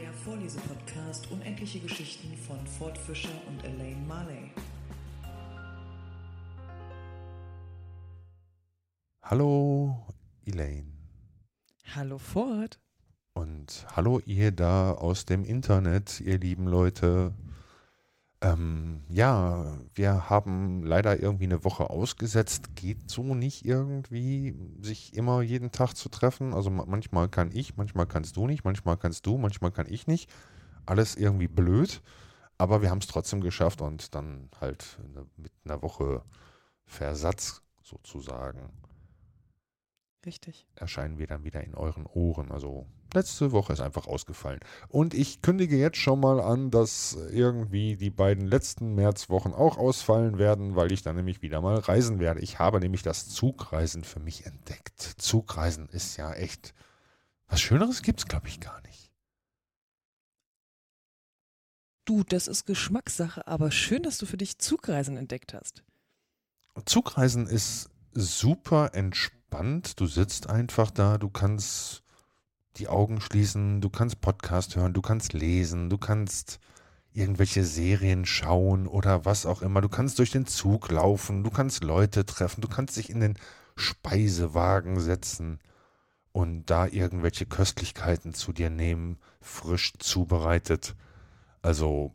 Der Vorlesepodcast Unendliche Geschichten von Ford Fischer und Elaine Marley. Hallo, Elaine. Hallo Ford. Und hallo ihr da aus dem Internet, ihr lieben Leute. Ähm, ja, wir haben leider irgendwie eine Woche ausgesetzt. Geht so nicht irgendwie, sich immer jeden Tag zu treffen. Also ma- manchmal kann ich, manchmal kannst du nicht, manchmal kannst du, manchmal kann ich nicht. Alles irgendwie blöd. Aber wir haben es trotzdem geschafft und dann halt eine, mit einer Woche Versatz sozusagen Richtig. erscheinen wir dann wieder in euren Ohren. Also letzte Woche ist einfach ausgefallen. Und ich kündige jetzt schon mal an, dass irgendwie die beiden letzten Märzwochen auch ausfallen werden, weil ich dann nämlich wieder mal reisen werde. Ich habe nämlich das Zugreisen für mich entdeckt. Zugreisen ist ja echt. Was Schöneres gibt es, glaube ich, gar nicht. Du, das ist Geschmackssache, aber schön, dass du für dich Zugreisen entdeckt hast. Zugreisen ist super entspannt. Du sitzt einfach da, du kannst die Augen schließen, du kannst Podcast hören, du kannst lesen, du kannst irgendwelche Serien schauen oder was auch immer. Du kannst durch den Zug laufen, du kannst Leute treffen, du kannst dich in den Speisewagen setzen und da irgendwelche Köstlichkeiten zu dir nehmen, frisch zubereitet. Also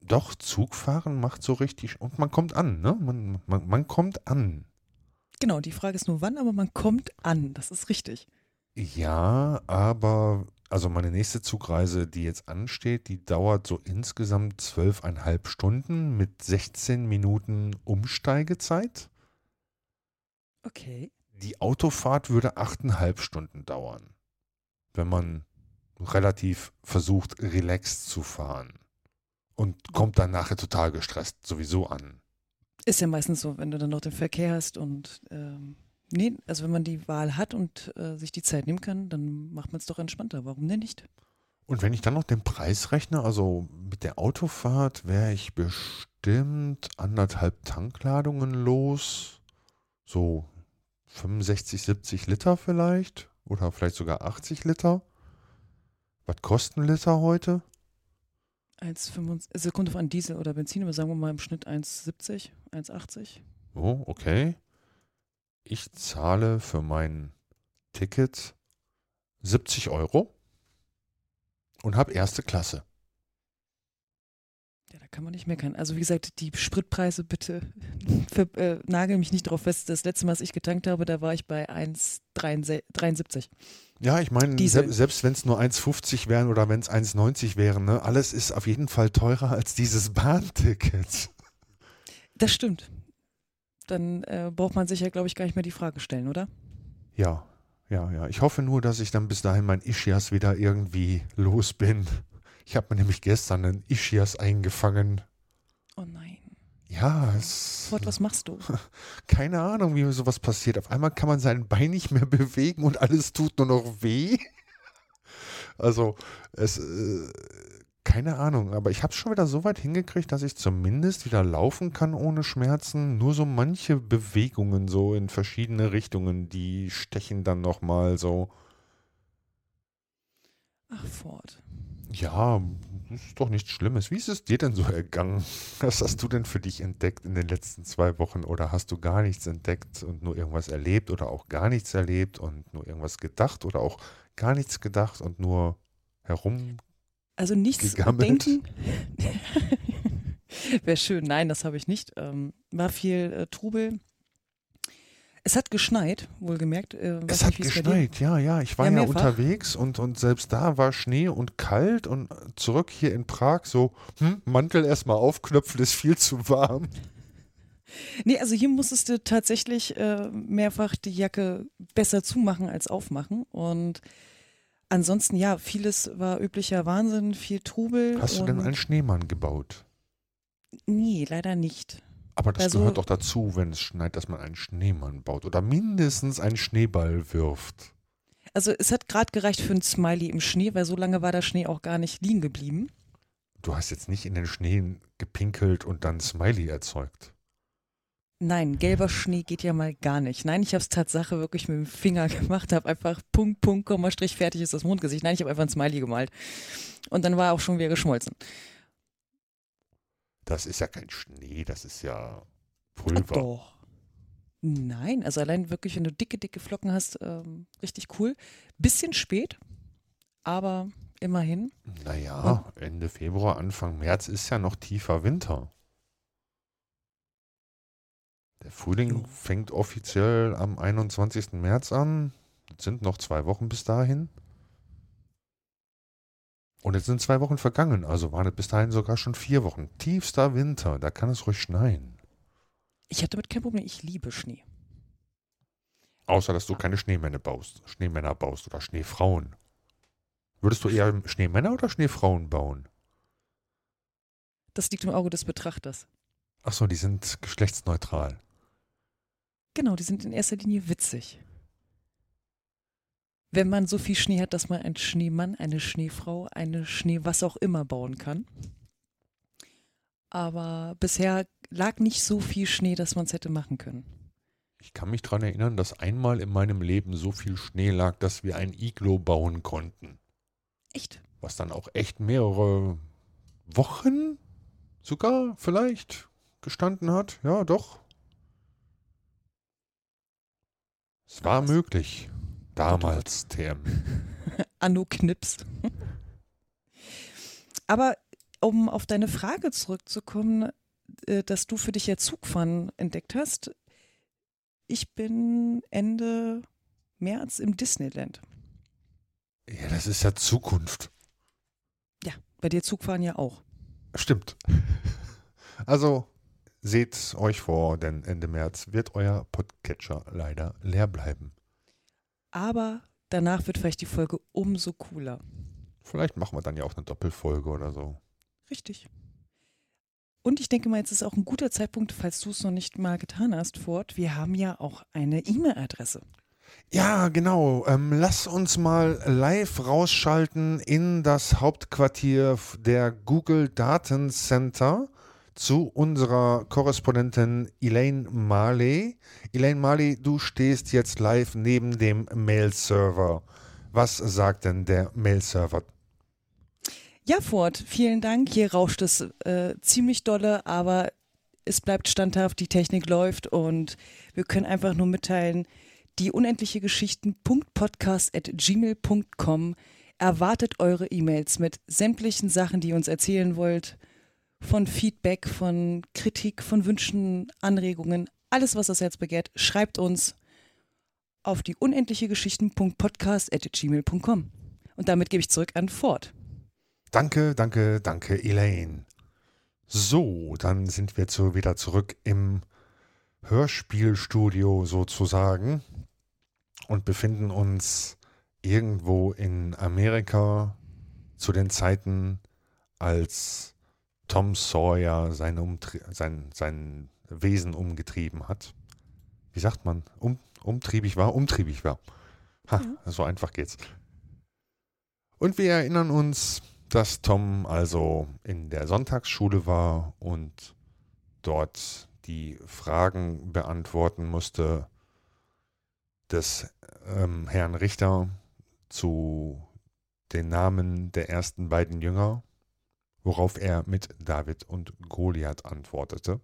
doch, Zugfahren macht so richtig und man kommt an, ne? Man, man, man kommt an. Genau, die Frage ist nur wann, aber man kommt an. Das ist richtig. Ja, aber also meine nächste Zugreise, die jetzt ansteht, die dauert so insgesamt zwölfeinhalb Stunden mit 16 Minuten Umsteigezeit. Okay. Die Autofahrt würde achteinhalb Stunden dauern, wenn man relativ versucht, relaxed zu fahren. Und kommt dann nachher total gestresst sowieso an. Ist ja meistens so, wenn du dann noch den Verkehr hast und ähm, nee, also wenn man die Wahl hat und äh, sich die Zeit nehmen kann, dann macht man es doch entspannter. Warum denn nicht? Und wenn ich dann noch den Preis rechne, also mit der Autofahrt wäre ich bestimmt anderthalb Tankladungen los. So 65, 70 Liter vielleicht. Oder vielleicht sogar 80 Liter. Was kosten Liter heute? 1,75, also kommt auf an Diesel oder Benzin, aber sagen wir mal im Schnitt 1,70, 1,80. Oh, okay. Ich zahle für mein Ticket 70 Euro und habe erste Klasse. Ja, da kann man nicht meckern. Also wie gesagt, die Spritpreise bitte für, äh, nagel mich nicht drauf fest. Das letzte Mal, als ich getankt habe, da war ich bei 1,73. Ja, ich meine, Diesel. se selbst wenn es nur 1,50 wären oder wenn es 1,90 wären, ne, alles ist auf jeden Fall teurer als dieses Bahnticket. Das stimmt. Dann äh, braucht man sich ja, glaube ich, gar nicht mehr die Frage stellen, oder? Ja, ja, ja. Ich hoffe nur, dass ich dann bis dahin mein Ischias wieder irgendwie los bin. Ich habe mir nämlich gestern einen Ischias eingefangen. Oh nein. Ja, es. Fort, was machst du? Keine Ahnung, wie sowas passiert. Auf einmal kann man sein Bein nicht mehr bewegen und alles tut nur noch weh. Also, es, äh, keine Ahnung, aber ich habe es schon wieder so weit hingekriegt, dass ich zumindest wieder laufen kann ohne Schmerzen. Nur so manche Bewegungen so in verschiedene Richtungen, die stechen dann nochmal so. Ach, Fort. Ja, ist doch nichts Schlimmes. Wie ist es dir denn so ergangen? Was hast du denn für dich entdeckt in den letzten zwei Wochen? Oder hast du gar nichts entdeckt und nur irgendwas erlebt oder auch gar nichts erlebt und nur irgendwas gedacht oder auch gar nichts gedacht und nur herum? Also nichts Gegammelt? denken. Wäre schön. Nein, das habe ich nicht. Ähm, war viel äh, Trubel. Es hat geschneit, wohlgemerkt. Äh, Es hat geschneit, ja, ja. Ich war Ja, ja, unterwegs und, und selbst da war Schnee und kalt und zurück hier in Prag so, hm, Mantel erstmal aufknöpfen, ist viel zu warm. Nee, also hier musstest du tatsächlich äh, mehrfach die Jacke besser zumachen als aufmachen. Und ansonsten, ja, vieles war üblicher Wahnsinn, viel Trubel. Hast du denn einen Schneemann gebaut? Nee, leider nicht. Aber das Also- gehört doch dazu, wenn es schneit, dass man einen Schneemann baut oder mindestens einen Schneeball wirft. Also es hat gerade gereicht für ein Smiley im Schnee, weil so lange war der Schnee auch gar nicht liegen geblieben. Du hast jetzt nicht in den Schnee gepinkelt und dann Smiley erzeugt. Nein, gelber Schnee geht ja mal gar nicht. Nein, ich habe es Tatsache wirklich mit dem Finger gemacht, habe einfach Punkt, Punkt, Komma, Strich, fertig ist das Mondgesicht. Nein, ich habe einfach ein Smiley gemalt. Und dann war er auch schon wieder geschmolzen. Das ist ja kein Schnee, das ist ja Pulver. doch. Nein, also allein wirklich, wenn du dicke, dicke Flocken hast, ähm, richtig cool. Bisschen spät, aber immerhin. Naja, Ende Februar, Anfang März ist ja noch tiefer Winter. Der Frühling fängt offiziell am 21. März an. Es sind noch zwei Wochen bis dahin. Und jetzt sind zwei Wochen vergangen, also waren es bis dahin sogar schon vier Wochen. Tiefster Winter, da kann es ruhig schneien. Ich habe damit kein Problem, ich liebe Schnee. Außer, dass du keine Schneemänner baust, Schneemänner baust oder Schneefrauen. Würdest du eher Schneemänner oder Schneefrauen bauen? Das liegt im Auge des Betrachters. Achso, die sind geschlechtsneutral. Genau, die sind in erster Linie witzig. Wenn man so viel Schnee hat, dass man einen Schneemann, eine Schneefrau, eine Schnee was auch immer bauen kann. Aber bisher lag nicht so viel Schnee, dass man es hätte machen können. Ich kann mich daran erinnern, dass einmal in meinem Leben so viel Schnee lag, dass wir ein Iglo bauen konnten. Echt? Was dann auch echt mehrere Wochen sogar vielleicht gestanden hat. Ja, doch. Es war Krass. möglich. Damals, TM. Anno Knips. Aber um auf deine Frage zurückzukommen, äh, dass du für dich ja Zugfahren entdeckt hast. Ich bin Ende März im Disneyland. Ja, das ist ja Zukunft. Ja, bei dir Zugfahren ja auch. Stimmt. Also seht euch vor, denn Ende März wird euer Podcatcher leider leer bleiben. Aber danach wird vielleicht die Folge umso cooler. Vielleicht machen wir dann ja auch eine Doppelfolge oder so. Richtig. Und ich denke mal, jetzt ist auch ein guter Zeitpunkt, falls du es noch nicht mal getan hast, Ford. Wir haben ja auch eine E-Mail-Adresse. Ja, genau. Ähm, lass uns mal live rausschalten in das Hauptquartier der Google Datencenter zu unserer Korrespondentin Elaine Marley. Elaine Marley, du stehst jetzt live neben dem Mail-Server. Was sagt denn der Mail-Server? Ja, Ford, vielen Dank. Hier rauscht es äh, ziemlich dolle, aber es bleibt standhaft, die Technik läuft und wir können einfach nur mitteilen, die unendliche Geschichten.podcast.gmail.com erwartet eure E-Mails mit sämtlichen Sachen, die ihr uns erzählen wollt, von Feedback, von Kritik, von Wünschen, Anregungen, alles, was das Herz begehrt, schreibt uns auf die unendliche Geschichten.podcast.gmail.com. Und damit gebe ich zurück an Ford. Danke, danke, danke, Elaine. So, dann sind wir zu, wieder zurück im Hörspielstudio sozusagen und befinden uns irgendwo in Amerika zu den Zeiten, als Tom Sawyer sein, Umtrie sein, sein Wesen umgetrieben hat. Wie sagt man? Um, umtriebig war? Umtriebig war. Ha, so einfach geht's. Und wir erinnern uns, dass Tom also in der Sonntagsschule war und dort die Fragen beantworten musste des ähm, Herrn Richter zu den Namen der ersten beiden Jünger, worauf er mit David und Goliath antwortete.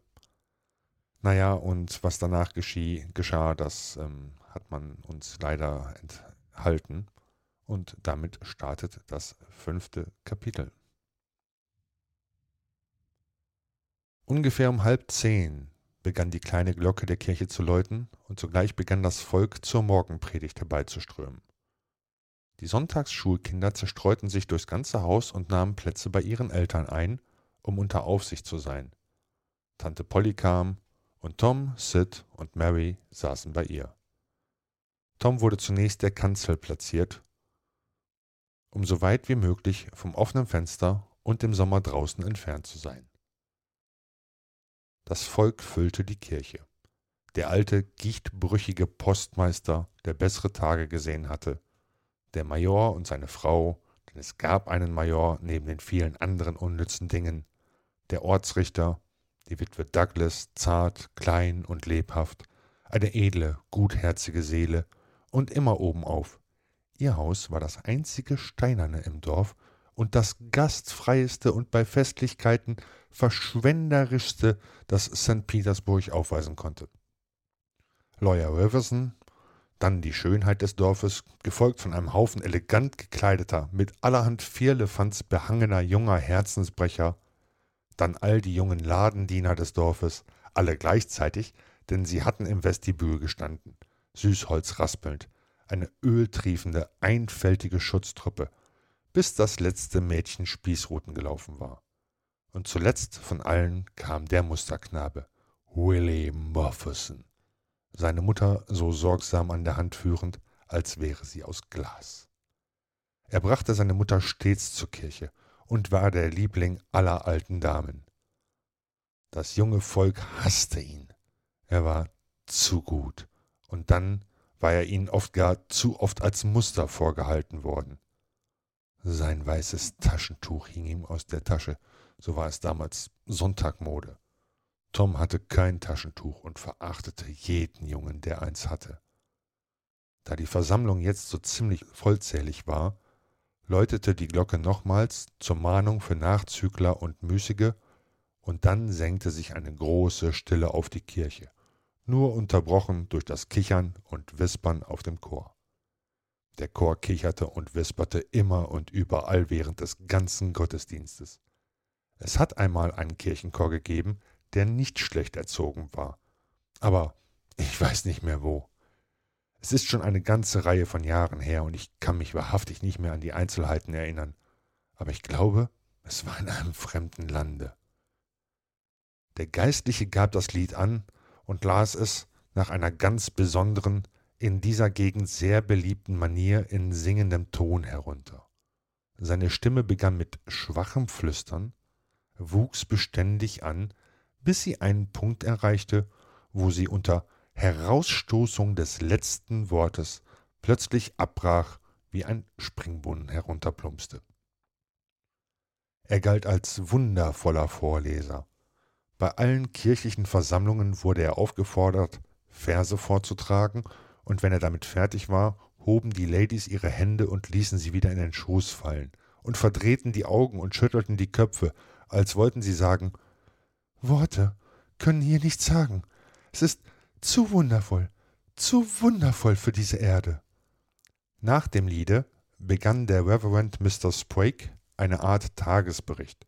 Naja, und was danach geschie, geschah, das ähm, hat man uns leider enthalten. Und damit startet das fünfte Kapitel. Ungefähr um halb zehn begann die kleine Glocke der Kirche zu läuten und sogleich begann das Volk zur Morgenpredigt herbeizuströmen. Die Sonntagsschulkinder zerstreuten sich durchs ganze Haus und nahmen Plätze bei ihren Eltern ein, um unter Aufsicht zu sein. Tante Polly kam und Tom, Sid und Mary saßen bei ihr. Tom wurde zunächst der Kanzel platziert, um so weit wie möglich vom offenen Fenster und dem Sommer draußen entfernt zu sein. Das Volk füllte die Kirche. Der alte, gichtbrüchige Postmeister, der bessere Tage gesehen hatte, der Major und seine Frau, denn es gab einen Major neben den vielen anderen unnützen Dingen, der Ortsrichter, Die Witwe Douglas, zart, klein und lebhaft, eine edle, gutherzige Seele und immer obenauf. Ihr Haus war das einzige Steinerne im Dorf und das gastfreieste und bei Festlichkeiten verschwenderischste, das St. Petersburg aufweisen konnte. Lawyer Riverson, dann die Schönheit des Dorfes, gefolgt von einem Haufen elegant gekleideter, mit allerhand Vierlefanz behangener junger Herzensbrecher, dann all die jungen Ladendiener des Dorfes, alle gleichzeitig, denn sie hatten im Vestibül gestanden, Süßholz raspelnd, eine öltriefende, einfältige Schutztruppe, bis das letzte Mädchen Spießruten gelaufen war. Und zuletzt von allen kam der Musterknabe, Willie Mofferson, seine Mutter so sorgsam an der Hand führend, als wäre sie aus Glas. Er brachte seine Mutter stets zur Kirche und war der Liebling aller alten Damen. Das junge Volk hasste ihn. Er war zu gut, und dann war er ihnen oft gar zu oft als Muster vorgehalten worden. Sein weißes Taschentuch hing ihm aus der Tasche, so war es damals Sonntagmode. Tom hatte kein Taschentuch und verachtete jeden Jungen, der eins hatte. Da die Versammlung jetzt so ziemlich vollzählig war, läutete die Glocke nochmals zur Mahnung für Nachzügler und Müßige, und dann senkte sich eine große Stille auf die Kirche, nur unterbrochen durch das Kichern und Wispern auf dem Chor. Der Chor kicherte und wisperte immer und überall während des ganzen Gottesdienstes. Es hat einmal einen Kirchenchor gegeben, der nicht schlecht erzogen war. Aber ich weiß nicht mehr wo. Es ist schon eine ganze Reihe von Jahren her und ich kann mich wahrhaftig nicht mehr an die Einzelheiten erinnern. Aber ich glaube, es war in einem fremden Lande. Der Geistliche gab das Lied an und las es nach einer ganz besonderen, in dieser Gegend sehr beliebten Manier in singendem Ton herunter. Seine Stimme begann mit schwachem Flüstern, wuchs beständig an, bis sie einen Punkt erreichte, wo sie unter Herausstoßung des letzten Wortes plötzlich abbrach, wie ein Springbrunnen herunterplumpste. Er galt als wundervoller Vorleser. Bei allen kirchlichen Versammlungen wurde er aufgefordert, Verse vorzutragen, und wenn er damit fertig war, hoben die Ladies ihre Hände und ließen sie wieder in den Schoß fallen und verdrehten die Augen und schüttelten die Köpfe, als wollten sie sagen Worte können hier nichts sagen. Es ist zu wundervoll, zu wundervoll für diese Erde. Nach dem Liede begann der Reverend Mr. Sprague eine Art Tagesbericht,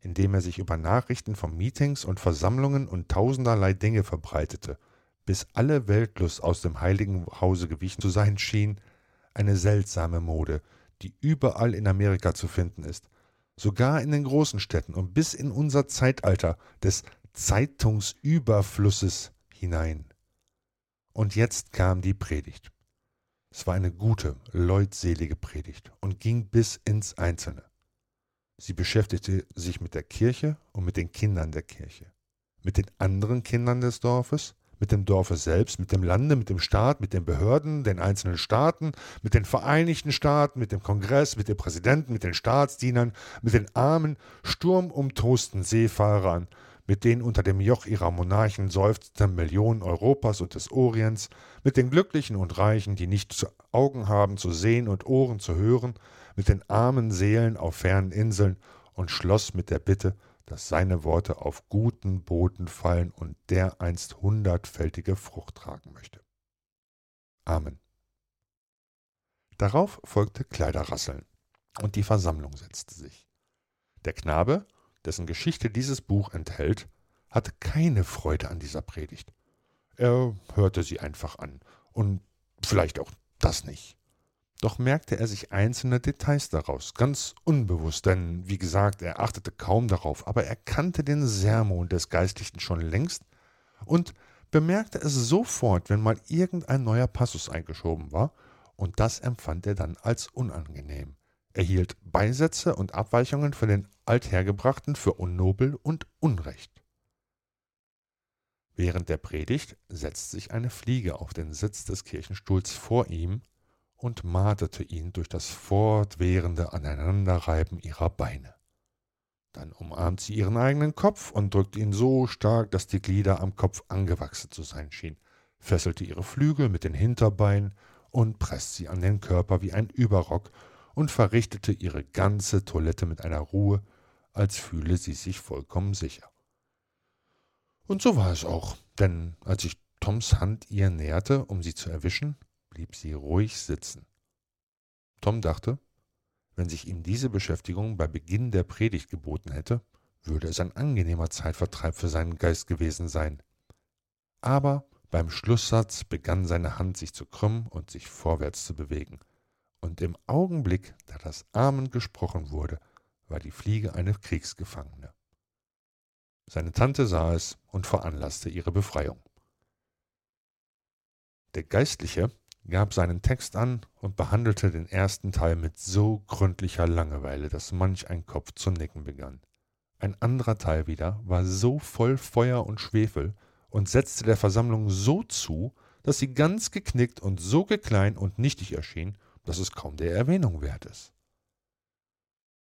in dem er sich über Nachrichten von Meetings und Versammlungen und tausenderlei Dinge verbreitete, bis alle Weltlust aus dem heiligen Hause gewichen zu sein schien, eine seltsame Mode, die überall in Amerika zu finden ist, sogar in den großen Städten und bis in unser Zeitalter des Zeitungsüberflusses hinein. Und jetzt kam die Predigt. Es war eine gute, leutselige Predigt und ging bis ins Einzelne. Sie beschäftigte sich mit der Kirche und mit den Kindern der Kirche, mit den anderen Kindern des Dorfes, mit dem Dorfe selbst, mit dem Lande, mit dem Staat, mit den Behörden, den einzelnen Staaten, mit den Vereinigten Staaten, mit dem Kongress, mit dem Präsidenten, mit den Staatsdienern, mit den armen, sturmumtosten Seefahrern, mit den unter dem Joch ihrer Monarchen seufzenden Millionen Europas und des Orients, mit den Glücklichen und Reichen, die nicht Augen haben zu sehen und Ohren zu hören, mit den armen Seelen auf fernen Inseln und schloss mit der Bitte, dass seine Worte auf guten Boden fallen und der einst hundertfältige Frucht tragen möchte. Amen. Darauf folgte Kleiderrasseln, und die Versammlung setzte sich. Der Knabe dessen Geschichte dieses Buch enthält, hatte keine Freude an dieser Predigt. Er hörte sie einfach an und vielleicht auch das nicht. Doch merkte er sich einzelne Details daraus, ganz unbewusst, denn wie gesagt, er achtete kaum darauf, aber er kannte den Sermon des Geistlichen schon längst und bemerkte es sofort, wenn mal irgendein neuer Passus eingeschoben war, und das empfand er dann als unangenehm. Er hielt Beisätze und Abweichungen von den Althergebrachten für unnobel und Unrecht. Während der Predigt setzte sich eine Fliege auf den Sitz des Kirchenstuhls vor ihm und marterte ihn durch das fortwährende Aneinanderreiben ihrer Beine. Dann umarmt sie ihren eigenen Kopf und drückt ihn so stark, dass die Glieder am Kopf angewachsen zu sein schienen, fesselte ihre Flügel mit den Hinterbeinen und presst sie an den Körper wie ein Überrock und verrichtete ihre ganze Toilette mit einer Ruhe, als fühle sie sich vollkommen sicher. Und so war es auch, denn als sich Toms Hand ihr näherte, um sie zu erwischen, blieb sie ruhig sitzen. Tom dachte, wenn sich ihm diese Beschäftigung bei Beginn der Predigt geboten hätte, würde es ein angenehmer Zeitvertreib für seinen Geist gewesen sein. Aber beim Schlusssatz begann seine Hand sich zu krümmen und sich vorwärts zu bewegen. Und im Augenblick, da das Amen gesprochen wurde, war die Fliege eine Kriegsgefangene. Seine Tante sah es und veranlasste ihre Befreiung. Der Geistliche gab seinen Text an und behandelte den ersten Teil mit so gründlicher Langeweile, dass manch ein Kopf zu nicken begann. Ein anderer Teil wieder war so voll Feuer und Schwefel und setzte der Versammlung so zu, dass sie ganz geknickt und so geklein und nichtig erschien, dass es kaum der Erwähnung wert ist.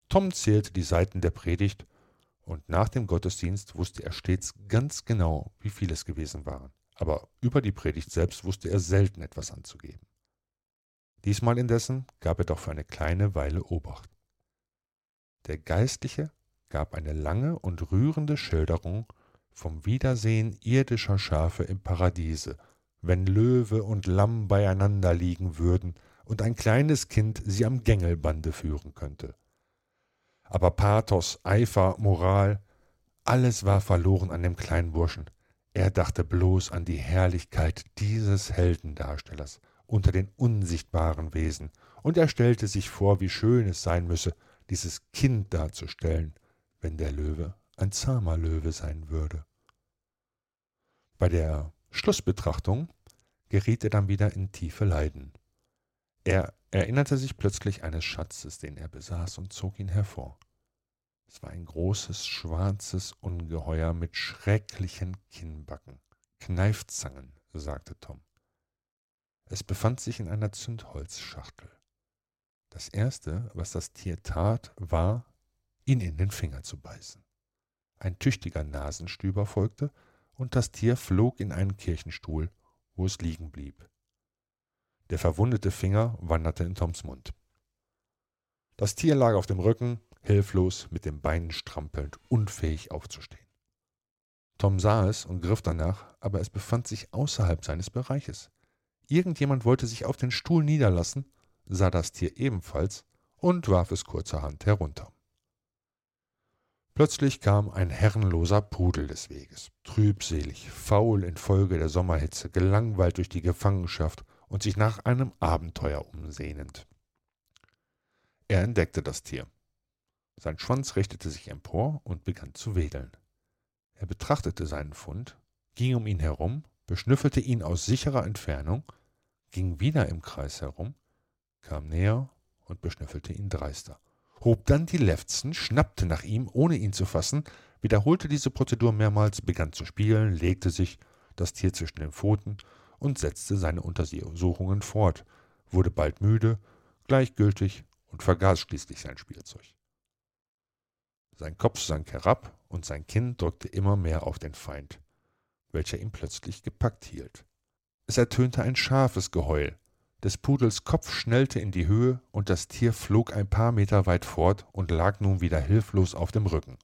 Tom zählte die Seiten der Predigt, und nach dem Gottesdienst wusste er stets ganz genau, wie viel es gewesen waren aber über die Predigt selbst wusste er selten etwas anzugeben. Diesmal indessen gab er doch für eine kleine Weile Obacht. Der Geistliche gab eine lange und rührende Schilderung vom Wiedersehen irdischer Schafe im Paradiese, wenn Löwe und Lamm beieinander liegen würden und ein kleines Kind sie am Gängelbande führen könnte. Aber Pathos, Eifer, Moral, alles war verloren an dem kleinen Burschen, er dachte bloß an die Herrlichkeit dieses Heldendarstellers unter den unsichtbaren Wesen, und er stellte sich vor, wie schön es sein müsse, dieses Kind darzustellen, wenn der Löwe ein zahmer Löwe sein würde. Bei der Schlussbetrachtung geriet er dann wieder in tiefe Leiden. Er erinnerte sich plötzlich eines Schatzes, den er besaß, und zog ihn hervor. Es war ein großes, schwarzes Ungeheuer mit schrecklichen Kinnbacken. Kneifzangen, sagte Tom. Es befand sich in einer Zündholzschachtel. Das Erste, was das Tier tat, war, ihn in den Finger zu beißen. Ein tüchtiger Nasenstüber folgte, und das Tier flog in einen Kirchenstuhl, wo es liegen blieb. Der verwundete Finger wanderte in Toms Mund. Das Tier lag auf dem Rücken, hilflos mit den Beinen strampelnd, unfähig aufzustehen. Tom sah es und griff danach, aber es befand sich außerhalb seines Bereiches. Irgendjemand wollte sich auf den Stuhl niederlassen, sah das Tier ebenfalls und warf es kurzerhand herunter. Plötzlich kam ein herrenloser Pudel des Weges, trübselig, faul infolge der Sommerhitze, gelangweilt durch die Gefangenschaft und sich nach einem Abenteuer umsehnend. Er entdeckte das Tier. Sein Schwanz richtete sich empor und begann zu wedeln. Er betrachtete seinen Fund, ging um ihn herum, beschnüffelte ihn aus sicherer Entfernung, ging wieder im Kreis herum, kam näher und beschnüffelte ihn dreister, hob dann die Lefzen, schnappte nach ihm, ohne ihn zu fassen, wiederholte diese Prozedur mehrmals, begann zu spielen, legte sich, das Tier zwischen den Pfoten und setzte seine Untersuchungen fort, wurde bald müde, gleichgültig und vergaß schließlich sein Spielzeug. Sein Kopf sank herab und sein Kinn drückte immer mehr auf den Feind, welcher ihn plötzlich gepackt hielt. Es ertönte ein scharfes Geheul. Des Pudels Kopf schnellte in die Höhe und das Tier flog ein paar Meter weit fort und lag nun wieder hilflos auf dem Rücken.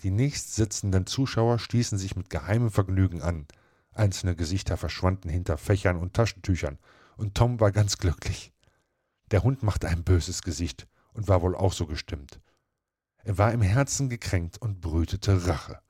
Die nächstsitzenden Zuschauer stießen sich mit geheimem Vergnügen an. Einzelne Gesichter verschwanden hinter Fächern und Taschentüchern, und Tom war ganz glücklich. Der Hund machte ein böses Gesicht und war wohl auch so gestimmt. Er war im Herzen gekränkt und brütete Rache.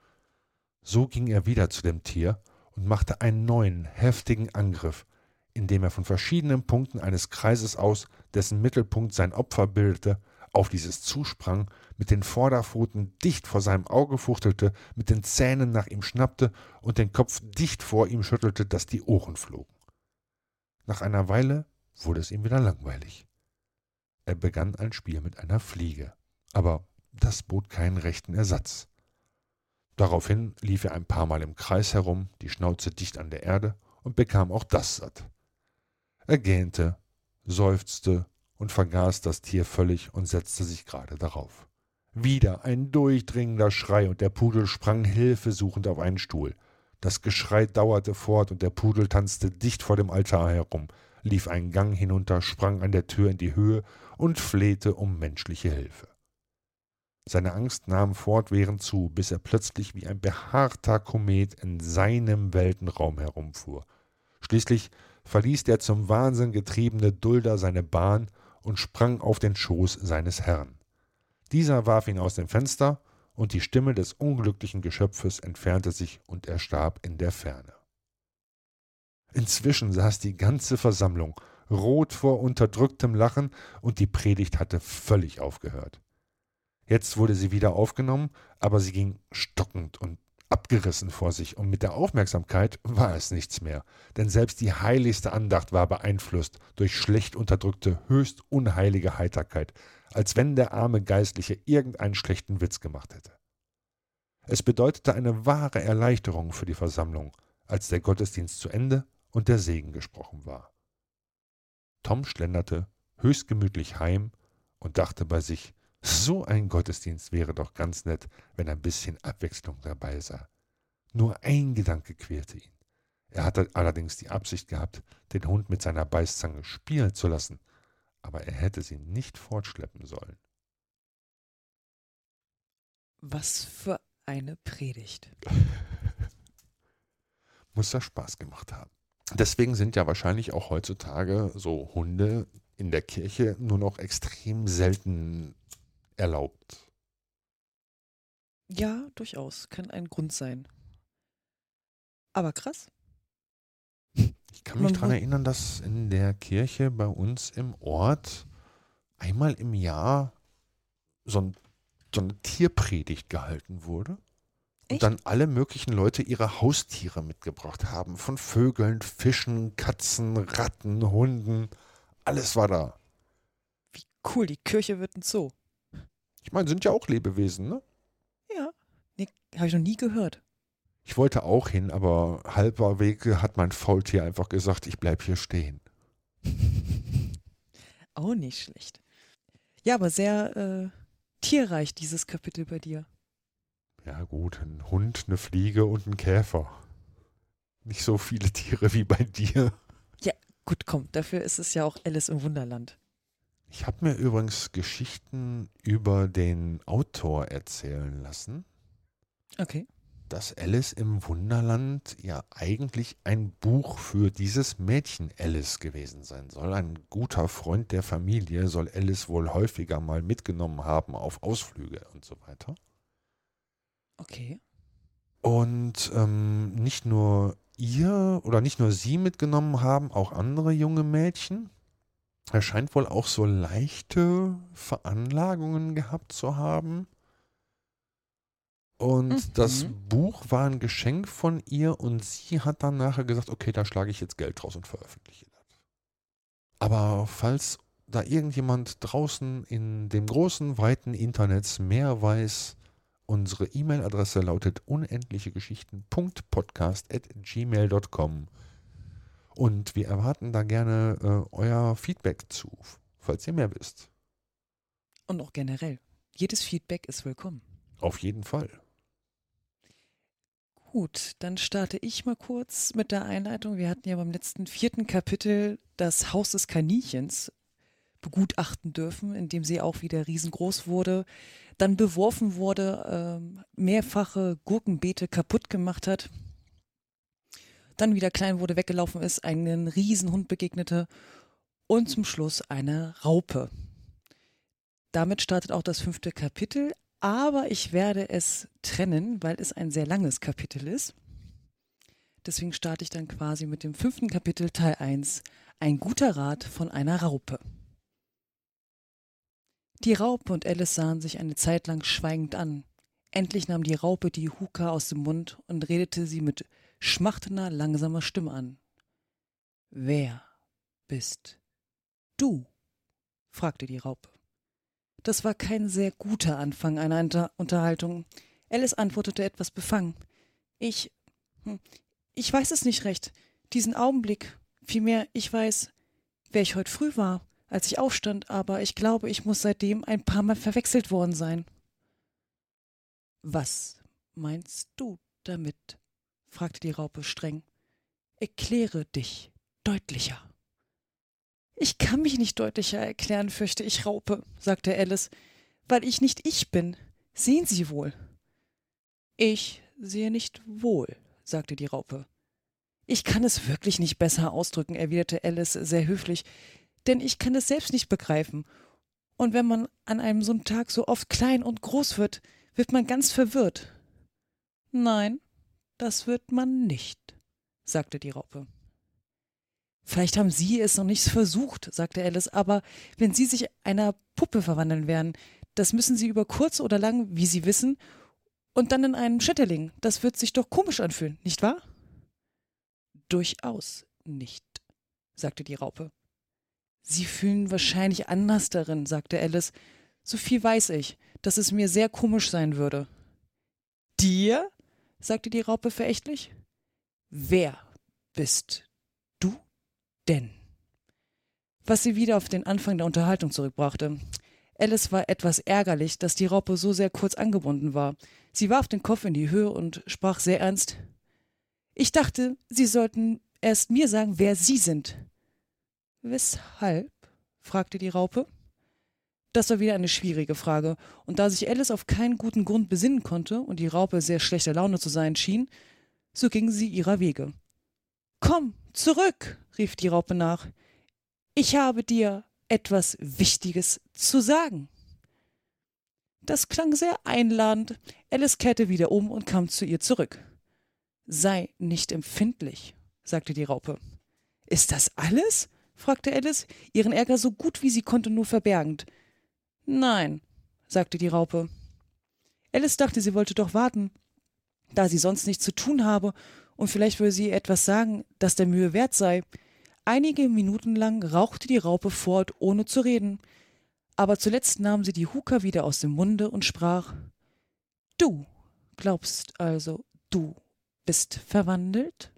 So ging er wieder zu dem Tier und machte einen neuen, heftigen Angriff, indem er von verschiedenen Punkten eines Kreises aus, dessen Mittelpunkt sein Opfer bildete, auf dieses zusprang, mit den Vorderpfoten dicht vor seinem Auge fuchtelte, mit den Zähnen nach ihm schnappte und den Kopf dicht vor ihm schüttelte, dass die Ohren flogen. Nach einer Weile wurde es ihm wieder langweilig. Er begann ein Spiel mit einer Fliege, aber das bot keinen rechten Ersatz. Daraufhin lief er ein paar Mal im Kreis herum, die Schnauze dicht an der Erde, und bekam auch das satt. Er gähnte, seufzte und vergaß das Tier völlig und setzte sich gerade darauf. Wieder ein durchdringender Schrei und der Pudel sprang hilfesuchend auf einen Stuhl. Das Geschrei dauerte fort und der Pudel tanzte dicht vor dem Altar herum, lief einen Gang hinunter, sprang an der Tür in die Höhe und flehte um menschliche Hilfe. Seine Angst nahm fortwährend zu, bis er plötzlich wie ein behaarter Komet in seinem Weltenraum herumfuhr. Schließlich verließ der zum Wahnsinn getriebene Dulder seine Bahn und sprang auf den Schoß seines Herrn. Dieser warf ihn aus dem Fenster, und die Stimme des unglücklichen Geschöpfes entfernte sich und er starb in der Ferne. Inzwischen saß die ganze Versammlung, rot vor unterdrücktem Lachen, und die Predigt hatte völlig aufgehört. Jetzt wurde sie wieder aufgenommen, aber sie ging stockend und abgerissen vor sich, und mit der Aufmerksamkeit war es nichts mehr, denn selbst die heiligste Andacht war beeinflusst durch schlecht unterdrückte, höchst unheilige Heiterkeit, als wenn der arme Geistliche irgendeinen schlechten Witz gemacht hätte. Es bedeutete eine wahre Erleichterung für die Versammlung, als der Gottesdienst zu Ende und der Segen gesprochen war. Tom schlenderte höchst gemütlich heim und dachte bei sich, so ein Gottesdienst wäre doch ganz nett, wenn ein bisschen Abwechslung dabei sei. Nur ein Gedanke quälte ihn. Er hatte allerdings die Absicht gehabt, den Hund mit seiner Beißzange spielen zu lassen, aber er hätte sie nicht fortschleppen sollen. Was für eine Predigt. Muss das Spaß gemacht haben. Deswegen sind ja wahrscheinlich auch heutzutage so Hunde in der Kirche nur noch extrem selten erlaubt. Ja, durchaus. Kann ein Grund sein. Aber krass. Ich kann mich daran erinnern, dass in der Kirche bei uns im Ort einmal im Jahr so, ein, so eine Tierpredigt gehalten wurde. Und dann alle möglichen Leute ihre Haustiere mitgebracht haben. Von Vögeln, Fischen, Katzen, Ratten, Hunden. Alles war da. Wie cool, die Kirche wird ein Zoo. Ich meine, sind ja auch Lebewesen, ne? Ja. Nee, habe ich noch nie gehört. Ich wollte auch hin, aber halber Wege hat mein Faultier einfach gesagt, ich bleib hier stehen. auch nicht schlecht. Ja, aber sehr äh, tierreich, dieses Kapitel bei dir. Ja, gut, ein Hund, eine Fliege und ein Käfer. Nicht so viele Tiere wie bei dir. Ja, gut, komm, dafür ist es ja auch Alice im Wunderland. Ich habe mir übrigens Geschichten über den Autor erzählen lassen. Okay. Dass Alice im Wunderland ja eigentlich ein Buch für dieses Mädchen Alice gewesen sein soll. Ein guter Freund der Familie soll Alice wohl häufiger mal mitgenommen haben auf Ausflüge und so weiter. Okay. Und ähm, nicht nur ihr oder nicht nur sie mitgenommen haben, auch andere junge Mädchen. Er scheint wohl auch so leichte Veranlagungen gehabt zu haben. Und mhm. das Buch war ein Geschenk von ihr und sie hat dann nachher gesagt, okay, da schlage ich jetzt Geld draus und veröffentliche das. Aber falls da irgendjemand draußen in dem großen, weiten Internet mehr weiß, unsere E-Mail-Adresse lautet unendlichegeschichten.podcast.gmail.com. Und wir erwarten da gerne äh, euer Feedback zu, falls ihr mehr wisst. Und auch generell. Jedes Feedback ist willkommen. Auf jeden Fall. Gut, dann starte ich mal kurz mit der Einleitung. Wir hatten ja beim letzten vierten Kapitel das Haus des Kaninchens begutachten dürfen, in dem sie auch wieder riesengroß wurde, dann beworfen wurde, äh, mehrfache Gurkenbeete kaputt gemacht hat dann wieder klein wurde, weggelaufen ist, einen Riesenhund begegnete und zum Schluss eine Raupe. Damit startet auch das fünfte Kapitel, aber ich werde es trennen, weil es ein sehr langes Kapitel ist. Deswegen starte ich dann quasi mit dem fünften Kapitel Teil 1, ein guter Rat von einer Raupe. Die Raupe und Alice sahen sich eine Zeit lang schweigend an. Endlich nahm die Raupe die Huka aus dem Mund und redete sie mit schmachtender, langsamer Stimme an. Wer bist du? fragte die Raupe. Das war kein sehr guter Anfang einer Inter Unterhaltung. Alice antwortete etwas befangen. Ich. Hm, ich weiß es nicht recht. Diesen Augenblick. Vielmehr, ich weiß, wer ich heute früh war, als ich aufstand, aber ich glaube, ich muss seitdem ein paar Mal verwechselt worden sein. Was meinst du damit? Fragte die Raupe streng. Erkläre dich deutlicher. Ich kann mich nicht deutlicher erklären, fürchte ich, Raupe, sagte Alice, weil ich nicht ich bin. Sehen Sie wohl. Ich sehe nicht wohl, sagte die Raupe. Ich kann es wirklich nicht besser ausdrücken, erwiderte Alice sehr höflich, denn ich kann es selbst nicht begreifen. Und wenn man an einem so Tag so oft klein und groß wird, wird man ganz verwirrt. Nein, das wird man nicht, sagte die Raupe. Vielleicht haben Sie es noch nicht versucht, sagte Alice, aber wenn Sie sich einer Puppe verwandeln werden, das müssen Sie über kurz oder lang, wie Sie wissen, und dann in einen Schmetterling. Das wird sich doch komisch anfühlen, nicht wahr? Durchaus nicht, sagte die Raupe. Sie fühlen wahrscheinlich anders darin, sagte Alice. So viel weiß ich, dass es mir sehr komisch sein würde. Dir? Sagte die Raupe verächtlich. Wer bist du denn? Was sie wieder auf den Anfang der Unterhaltung zurückbrachte. Alice war etwas ärgerlich, dass die Raupe so sehr kurz angebunden war. Sie warf den Kopf in die Höhe und sprach sehr ernst Ich dachte, Sie sollten erst mir sagen, wer Sie sind. Weshalb? fragte die Raupe. Das war wieder eine schwierige Frage, und da sich Alice auf keinen guten Grund besinnen konnte und die Raupe sehr schlechter Laune zu sein schien, so ging sie ihrer Wege. Komm, zurück, rief die Raupe nach. Ich habe dir etwas Wichtiges zu sagen. Das klang sehr einladend. Alice kehrte wieder um und kam zu ihr zurück. Sei nicht empfindlich, sagte die Raupe. Ist das alles? fragte Alice, ihren Ärger so gut wie sie konnte nur verbergend. Nein, sagte die Raupe. Alice dachte, sie wollte doch warten, da sie sonst nichts zu tun habe, und vielleicht würde sie etwas sagen, das der Mühe wert sei. Einige Minuten lang rauchte die Raupe fort, ohne zu reden, aber zuletzt nahm sie die Huka wieder aus dem Munde und sprach Du glaubst also, du bist verwandelt?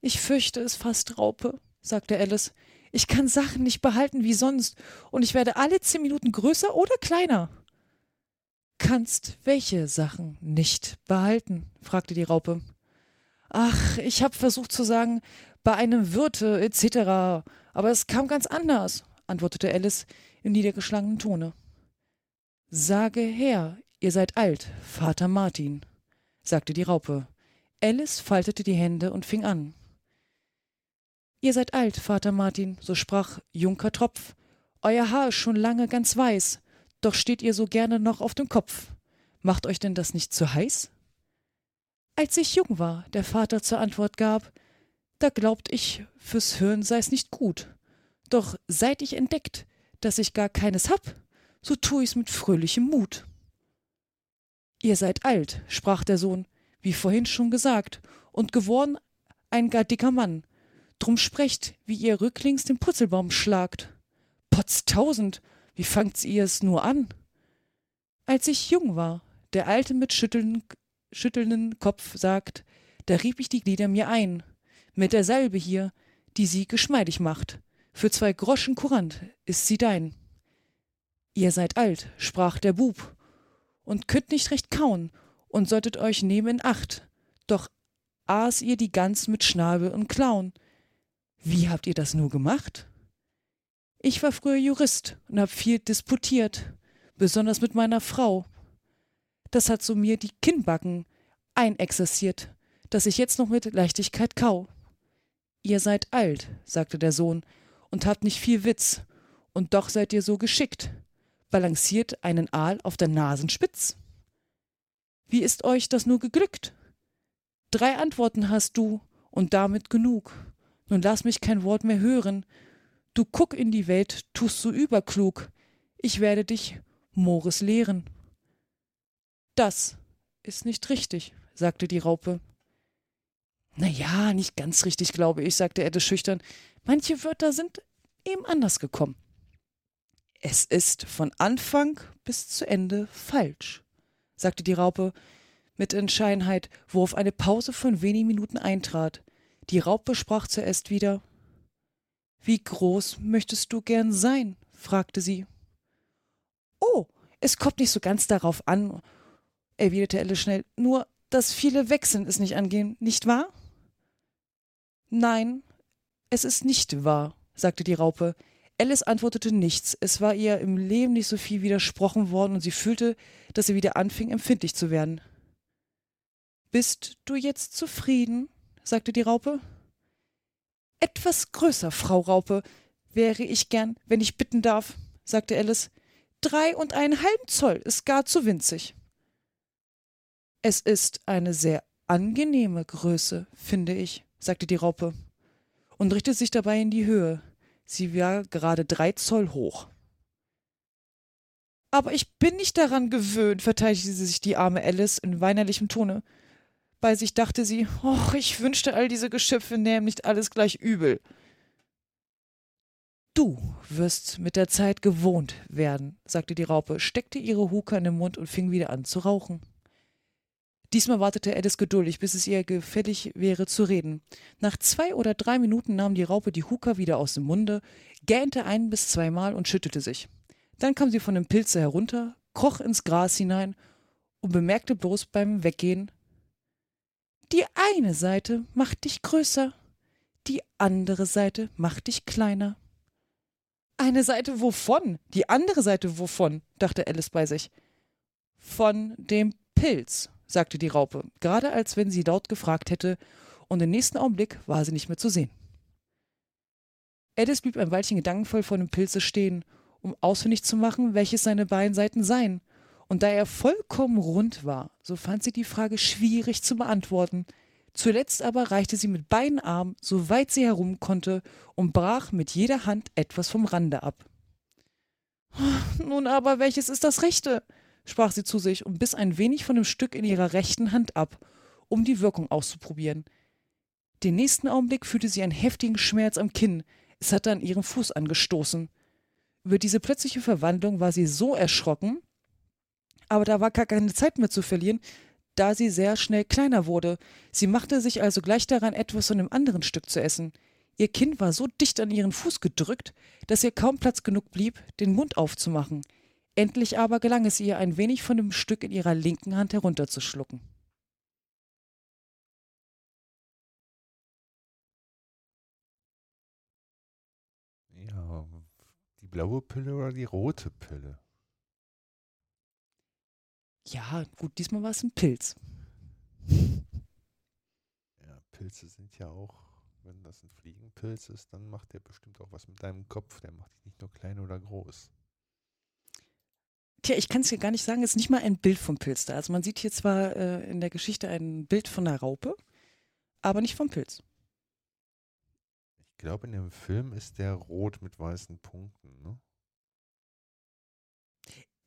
Ich fürchte es fast, Raupe, sagte Alice. Ich kann Sachen nicht behalten wie sonst, und ich werde alle zehn Minuten größer oder kleiner. Kannst welche Sachen nicht behalten? fragte die Raupe. Ach, ich habe versucht zu sagen, bei einem Wirte etc., aber es kam ganz anders, antwortete Alice im niedergeschlagenen Tone. Sage her, ihr seid alt, Vater Martin, sagte die Raupe. Alice faltete die Hände und fing an. Ihr seid alt, Vater Martin, so sprach Junker Tropf. Euer Haar ist schon lange ganz weiß, doch steht ihr so gerne noch auf dem Kopf. Macht euch denn das nicht zu heiß? Als ich jung war, der Vater zur Antwort gab, da glaubt ich, fürs Hirn sei's nicht gut. Doch seit ich entdeckt, dass ich gar keines hab, so tu ich's mit fröhlichem Mut. Ihr seid alt, sprach der Sohn, wie vorhin schon gesagt, und geworden ein gar dicker Mann, Drum sprecht, wie ihr rücklings den Putzelbaum schlagt. Potztausend, wie fangt's ihr es nur an? Als ich jung war, der Alte mit schütteln, schüttelnden Kopf sagt, da rieb ich die Glieder mir ein, mit der Salbe hier, die sie geschmeidig macht. Für zwei Groschen Kurant ist sie dein. Ihr seid alt, sprach der Bub, und könnt nicht recht kauen und solltet euch nehmen in Acht. Doch aß ihr die Gans mit Schnabel und Klauen, wie habt ihr das nur gemacht? Ich war früher Jurist und hab viel disputiert, besonders mit meiner Frau. Das hat so mir die Kinnbacken einexerziert, dass ich jetzt noch mit Leichtigkeit kau. Ihr seid alt, sagte der Sohn, und habt nicht viel Witz, und doch seid ihr so geschickt, balanciert einen Aal auf der Nasenspitz. Wie ist euch das nur geglückt? Drei Antworten hast du, und damit genug. Nun lass mich kein Wort mehr hören. Du guck in die Welt, tust so überklug. Ich werde dich Mores lehren. Das ist nicht richtig, sagte die Raupe. Na ja, nicht ganz richtig, glaube ich, sagte Edde schüchtern. Manche Wörter sind eben anders gekommen. Es ist von Anfang bis zu Ende falsch, sagte die Raupe mit Entscheidenheit, worauf eine Pause von wenigen Minuten eintrat. Die Raupe sprach zuerst wieder Wie groß möchtest du gern sein? fragte sie. Oh, es kommt nicht so ganz darauf an. erwiderte Alice schnell. Nur, dass viele wechseln es nicht angehen, nicht wahr? Nein, es ist nicht wahr, sagte die Raupe. Alice antwortete nichts. Es war ihr im Leben nicht so viel widersprochen worden und sie fühlte, dass sie wieder anfing, empfindlich zu werden. Bist du jetzt zufrieden? Sagte die Raupe. Etwas größer, Frau Raupe, wäre ich gern, wenn ich bitten darf, sagte Alice. Drei und einen halben Zoll ist gar zu winzig. Es ist eine sehr angenehme Größe, finde ich, sagte die Raupe und richtete sich dabei in die Höhe. Sie war gerade drei Zoll hoch. Aber ich bin nicht daran gewöhnt, verteidigte sich die arme Alice in weinerlichem Tone. Bei sich dachte sie, och, ich wünschte, all diese Geschöpfe nähmen nicht alles gleich übel. Du wirst mit der Zeit gewohnt werden, sagte die Raupe, steckte ihre Huka in den Mund und fing wieder an zu rauchen. Diesmal wartete Alice geduldig, bis es ihr gefällig wäre zu reden. Nach zwei oder drei Minuten nahm die Raupe die Huka wieder aus dem Munde, gähnte ein bis zweimal und schüttelte sich. Dann kam sie von dem Pilze herunter, kroch ins Gras hinein und bemerkte bloß beim Weggehen eine Seite macht dich größer, die andere Seite macht dich kleiner. Eine Seite wovon? Die andere Seite wovon? dachte Alice bei sich. Von dem Pilz, sagte die Raupe, gerade als wenn sie laut gefragt hätte, und im nächsten Augenblick war sie nicht mehr zu sehen. Alice blieb ein Weilchen gedankenvoll vor dem Pilze stehen, um ausfindig zu machen, welches seine beiden Seiten seien, und da er vollkommen rund war, so fand sie die Frage schwierig zu beantworten. Zuletzt aber reichte sie mit beiden Armen, so weit sie herum konnte, und brach mit jeder Hand etwas vom Rande ab. Nun aber, welches ist das Rechte? sprach sie zu sich und biss ein wenig von dem Stück in ihrer rechten Hand ab, um die Wirkung auszuprobieren. Den nächsten Augenblick fühlte sie einen heftigen Schmerz am Kinn, es hatte an ihren Fuß angestoßen. Über diese plötzliche Verwandlung war sie so erschrocken, aber da war gar keine Zeit mehr zu verlieren, da sie sehr schnell kleiner wurde. Sie machte sich also gleich daran, etwas von dem anderen Stück zu essen. Ihr Kinn war so dicht an ihren Fuß gedrückt, dass ihr kaum Platz genug blieb, den Mund aufzumachen. Endlich aber gelang es ihr, ein wenig von dem Stück in ihrer linken Hand herunterzuschlucken. Ja, die blaue Pille oder die rote Pille? Ja, gut, diesmal war es ein Pilz. Ja, Pilze sind ja auch, wenn das ein Fliegenpilz ist, dann macht der bestimmt auch was mit deinem Kopf. Der macht dich nicht nur klein oder groß. Tja, ich kann es hier gar nicht sagen, es ist nicht mal ein Bild vom Pilz da. Also man sieht hier zwar äh, in der Geschichte ein Bild von der Raupe, aber nicht vom Pilz. Ich glaube, in dem Film ist der rot mit weißen Punkten, ne?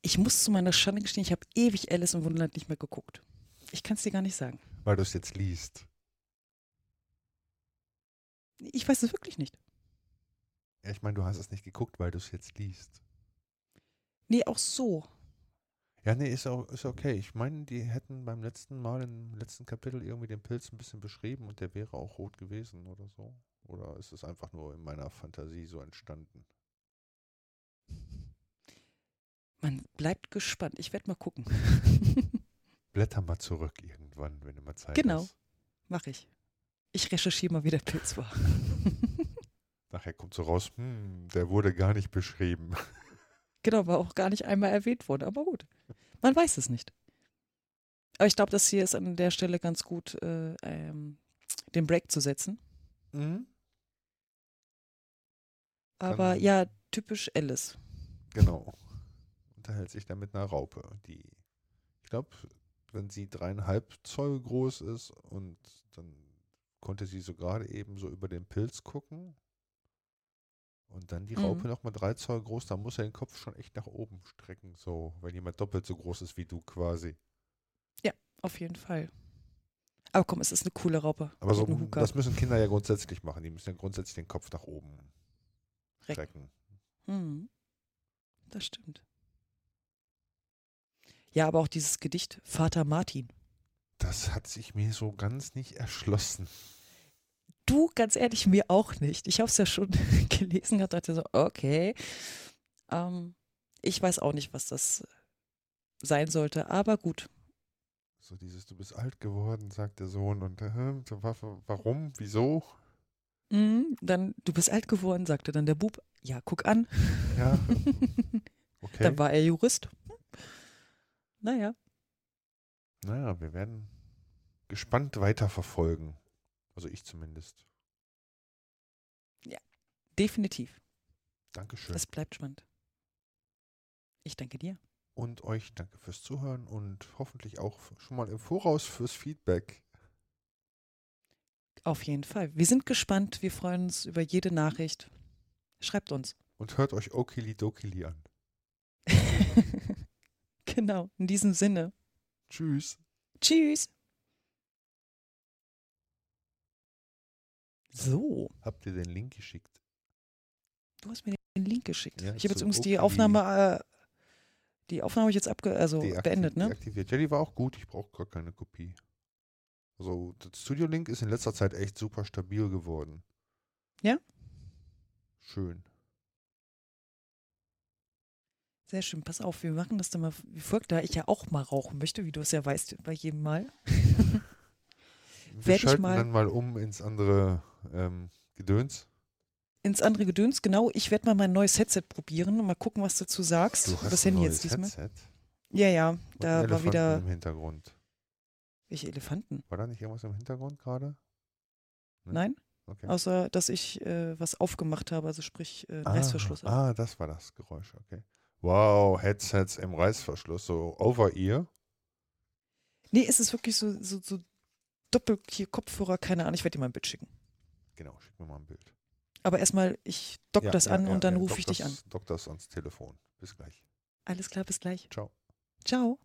Ich muss zu meiner Schande gestehen, ich habe ewig Alice im Wunderland nicht mehr geguckt. Ich kann es dir gar nicht sagen. Weil du es jetzt liest. Ich weiß es wirklich nicht. Ja, ich meine, du hast es nicht geguckt, weil du es jetzt liest. Nee, auch so. Ja, nee, ist auch ist okay. Ich meine, die hätten beim letzten Mal im letzten Kapitel irgendwie den Pilz ein bisschen beschrieben und der wäre auch rot gewesen oder so. Oder ist es einfach nur in meiner Fantasie so entstanden? Man bleibt gespannt. Ich werde mal gucken. Blätter mal zurück irgendwann, wenn du mal Zeit Genau. hast. Mach ich. Ich recherchiere mal, wie der Pilz war. Nachher kommt so raus, hm, der wurde gar nicht beschrieben. Genau, war auch gar nicht einmal erwähnt worden, aber gut. Man weiß es nicht. Aber ich glaube, das hier ist an der Stelle ganz gut, äh, ähm, den Break zu setzen. Mhm. Aber Kann- ja, typisch Alice. Genau. Unterhält sich dann mit einer Raupe, die, ich glaube, wenn sie dreieinhalb Zoll groß ist und dann konnte sie so gerade eben so über den Pilz gucken. Und dann die Mhm. Raupe noch mal drei Zoll groß, dann muss er den Kopf schon echt nach oben strecken, so, wenn jemand doppelt so groß ist wie du quasi. Auf jeden Fall. Aber komm, es ist eine coole Raupe. Aber so, das müssen Kinder ja grundsätzlich machen. Die müssen ja grundsätzlich den Kopf nach oben Recken. strecken. Mhm. Das stimmt. Ja, aber auch dieses Gedicht Vater Martin. Das hat sich mir so ganz nicht erschlossen. Du, ganz ehrlich, mir auch nicht. Ich habe es ja schon gelesen gehabt, dachte so, okay. Ähm, ich weiß auch nicht, was das sein sollte, aber gut. So dieses, du bist alt geworden, sagt der Sohn. Und äh, warum? Wieso? Mhm, dann, du bist alt geworden, sagte dann der Bub. Ja, guck an. Ja. Okay. Dann war er Jurist. Naja. Naja, wir werden gespannt weiterverfolgen. Also ich zumindest. Definitiv. Dankeschön. Es bleibt spannend. Ich danke dir. Und euch danke fürs Zuhören und hoffentlich auch schon mal im Voraus fürs Feedback. Auf jeden Fall. Wir sind gespannt. Wir freuen uns über jede Nachricht. Schreibt uns. Und hört euch Okili Dokili an. Genau, in diesem Sinne. Tschüss. Tschüss. So, Habt ihr den Link geschickt? du hast mir den Link geschickt. Ja, ich habe jetzt übrigens die Oakley. Aufnahme, äh, die Aufnahme jetzt abge also beendet, ne? Deaktiviert. Ja, die war auch gut. Ich brauche gar keine Kopie. Also, das Studio Link ist in letzter Zeit echt super stabil geworden. Ja? Schön. Sehr schön. Pass auf, wir machen das dann mal wie folgt, da ich ja auch mal rauchen möchte, wie du es ja weißt bei jedem Mal. Wir schalten mal- dann mal um ins andere ähm, Gedöns. Ins andere Gedöns, genau. Ich werde mal mein neues Headset probieren und mal gucken, was du dazu sagst. Du hast das Handy jetzt diesmal. Headset Ja, ja, und da einen war Elefanten wieder. im Hintergrund. Welche Elefanten? War da nicht irgendwas im Hintergrund gerade? Ne? Nein? Okay. Außer, dass ich äh, was aufgemacht habe, also sprich äh, ah, Reißverschluss. ah, das war das Geräusch, okay. Wow, Headsets im Reißverschluss, so over-ear. Nee, es ist wirklich so, so, so doppel hier Kopfhörer, keine Ahnung. Ich werde dir mal ein Bild schicken. Genau, schick mir mal ein Bild. Aber erstmal, ich dock Ja, das ja, an ja, und dann rufe ich dich an. Dock das ans Telefon. Bis gleich. Alles klar, bis gleich. Ciao. Ciao.